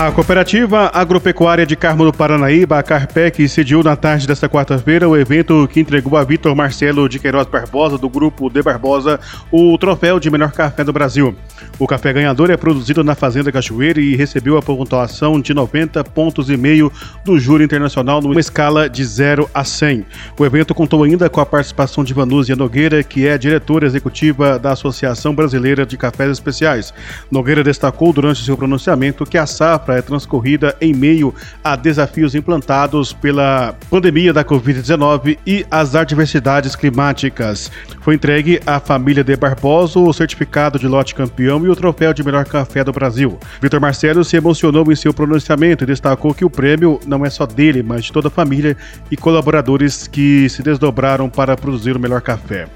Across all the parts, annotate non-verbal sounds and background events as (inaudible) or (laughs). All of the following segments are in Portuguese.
A cooperativa agropecuária de Carmo do Paranaíba, a Carpec, sediou na tarde desta quarta-feira o evento que entregou a Vitor Marcelo de Queiroz Barbosa, do grupo De Barbosa, o troféu de melhor café do Brasil. O café ganhador é produzido na Fazenda Cachoeira e recebeu a pontuação de 90 pontos e meio do júri internacional numa escala de 0 a 100. O evento contou ainda com a participação de Vanúzia Nogueira, que é diretora executiva da Associação Brasileira de Cafés Especiais. Nogueira destacou durante seu pronunciamento que a safra é transcorrida em meio a desafios implantados pela pandemia da Covid-19 e as adversidades climáticas. Foi entregue à família de Barbosa o certificado de lote campeão e o troféu de melhor café do Brasil. Vitor Marcelo se emocionou em seu pronunciamento e destacou que o prêmio não é só dele, mas de toda a família e colaboradores que se desdobraram para produzir o melhor café.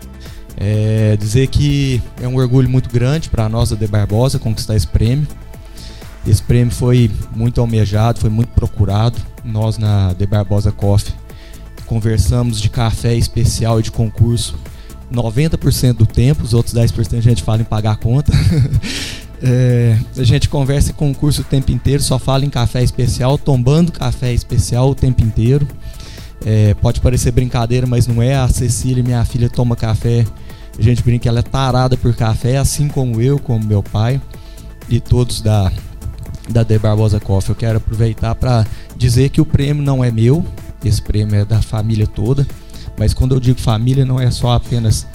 É, dizer que é um orgulho muito grande para nós da De Barbosa conquistar esse prêmio. Esse prêmio foi muito almejado, foi muito procurado. Nós na De Barbosa Coffee conversamos de café especial e de concurso 90% do tempo, os outros 10% a gente fala em pagar a conta. (laughs) é, a gente conversa em concurso o tempo inteiro, só fala em café especial, tombando café especial o tempo inteiro. É, pode parecer brincadeira, mas não é. A Cecília, minha filha, toma café. A gente brinca que ela é tarada por café, assim como eu, como meu pai e todos da, da De Barbosa Coffee. Eu quero aproveitar para dizer que o prêmio não é meu, esse prêmio é da família toda. Mas quando eu digo família, não é só apenas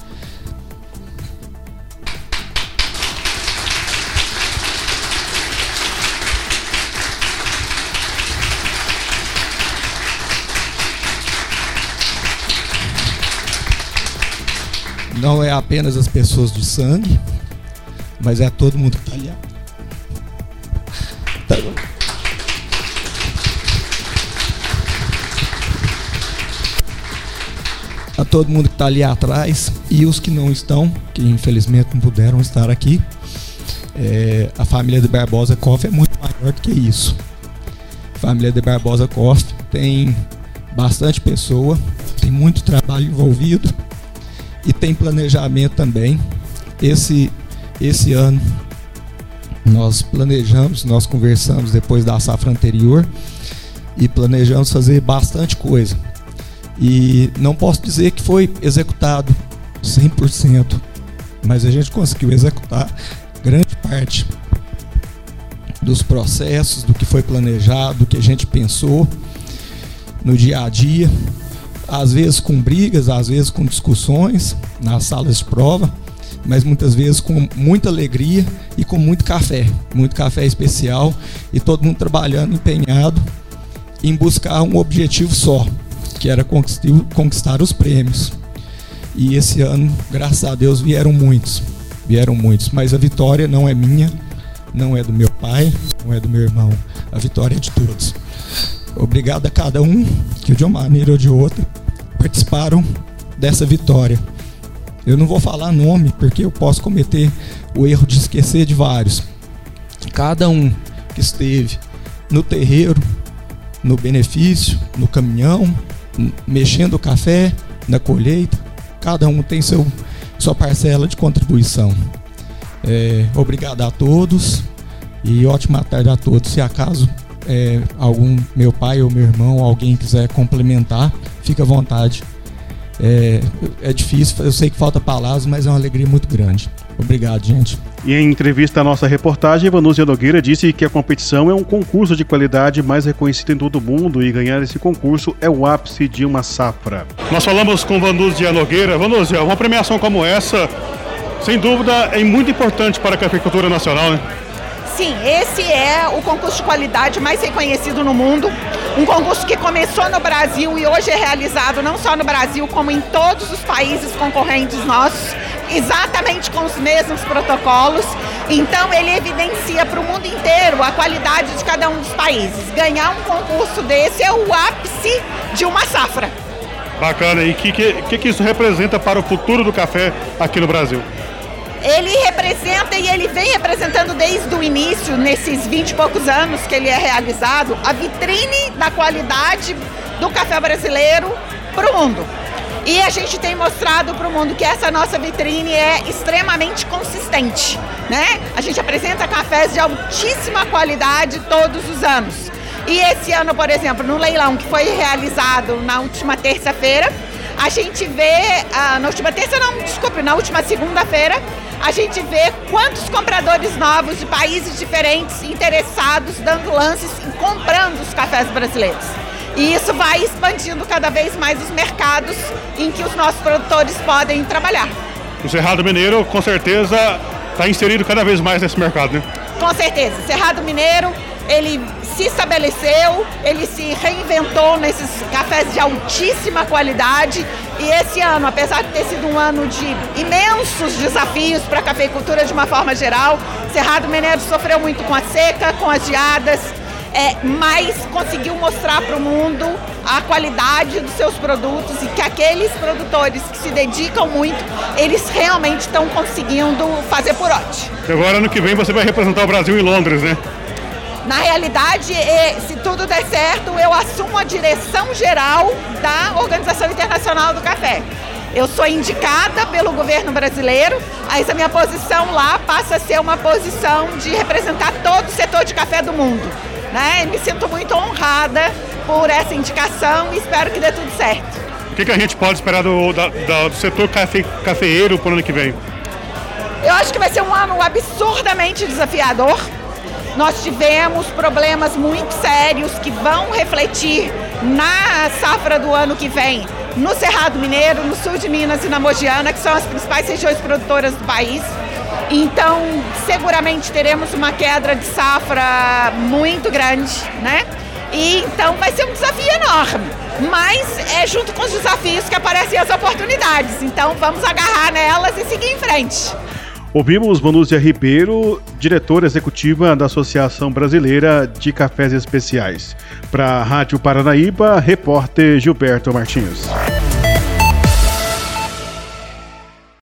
não é apenas as pessoas de sangue, mas é todo mundo que está ali. A todo mundo que está ali atrás e os que não estão, que infelizmente não puderam estar aqui. É, a família de Barbosa Coffee é muito maior do que isso. A família de Barbosa Coffee tem bastante pessoa, tem muito trabalho envolvido e tem planejamento também. Esse, esse ano nós planejamos, nós conversamos depois da safra anterior e planejamos fazer bastante coisa. E não posso dizer que foi executado 100%, mas a gente conseguiu executar grande parte dos processos, do que foi planejado, do que a gente pensou no dia a dia, às vezes com brigas, às vezes com discussões nas salas de prova, mas muitas vezes com muita alegria e com muito café, muito café especial e todo mundo trabalhando empenhado em buscar um objetivo só, que era conquistar os prêmios. E esse ano, graças a Deus, vieram muitos. Vieram muitos. Mas a vitória não é minha, não é do meu pai, não é do meu irmão. A vitória é de todos. Obrigado a cada um que, de uma maneira ou de outra, participaram dessa vitória. Eu não vou falar nome, porque eu posso cometer o erro de esquecer de vários. Cada um que esteve no terreiro, no benefício, no caminhão, mexendo o café, na colheita, cada um tem seu, sua parcela de contribuição. É, obrigado a todos e ótima tarde a todos. Se acaso é, algum meu pai ou meu irmão, alguém quiser complementar, fica à vontade. É, é difícil, eu sei que falta palavras, mas é uma alegria muito grande. Obrigado, gente. E em entrevista à nossa reportagem, Vanúzia Nogueira disse que a competição é um concurso de qualidade mais reconhecido em todo o mundo e ganhar esse concurso é o ápice de uma safra. Nós falamos com Vanúzia Nogueira. Vanúzia, uma premiação como essa, sem dúvida, é muito importante para a cafeicultura nacional, né? Sim, esse é o concurso de qualidade mais reconhecido no mundo. Um concurso que começou no Brasil e hoje é realizado não só no Brasil, como em todos os países concorrentes nossos, exatamente com os mesmos protocolos. Então, ele evidencia para o mundo inteiro a qualidade de cada um dos países. Ganhar um concurso desse é o ápice de uma safra. Bacana. E o que, que, que isso representa para o futuro do café aqui no Brasil? Ele representa e ele vem representando desde o início, nesses 20 e poucos anos que ele é realizado, a vitrine da qualidade do café brasileiro para o mundo. E a gente tem mostrado para o mundo que essa nossa vitrine é extremamente consistente, né? A gente apresenta cafés de altíssima qualidade todos os anos. E esse ano, por exemplo, no leilão que foi realizado na última terça-feira, a gente vê, ah, na última terça não, desculpe, na última segunda-feira, a gente vê quantos compradores novos de países diferentes interessados, dando lances e comprando os cafés brasileiros. E isso vai expandindo cada vez mais os mercados em que os nossos produtores podem trabalhar. O Cerrado Mineiro, com certeza, está inserido cada vez mais nesse mercado, né? Com certeza. Cerrado Mineiro, ele se estabeleceu, ele se reinventou nesses cafés de altíssima qualidade. E esse ano, apesar de ter sido um ano de imensos desafios para a cafeicultura de uma forma geral, Cerrado Mineiro sofreu muito com a seca, com as geadas, é, mas conseguiu mostrar para o mundo a qualidade dos seus produtos e que aqueles produtores que se dedicam muito, eles realmente estão conseguindo fazer por onde. Agora, ano que vem, você vai representar o Brasil em Londres, né? Na realidade, se tudo der certo, eu assumo a direção geral da Organização Internacional do Café. Eu sou indicada pelo governo brasileiro, mas a minha posição lá passa a ser uma posição de representar todo o setor de café do mundo. Né? Me sinto muito honrada por essa indicação e espero que dê tudo certo. O que, que a gente pode esperar do, da, do setor cafe, cafeeiro para o ano que vem? Eu acho que vai ser um ano absurdamente desafiador. Nós tivemos problemas muito sérios que vão refletir na safra do ano que vem no Cerrado Mineiro, no sul de Minas e na Mogiana, que são as principais regiões produtoras do país. Então, seguramente teremos uma queda de safra muito grande, né? E então vai ser um desafio enorme. Mas é junto com os desafios que aparecem as oportunidades. Então vamos agarrar nelas e seguir em frente. Ouvimos Manúzia Ribeiro, diretora executiva da Associação Brasileira de Cafés Especiais. Para a Rádio Paranaíba, repórter Gilberto Martins.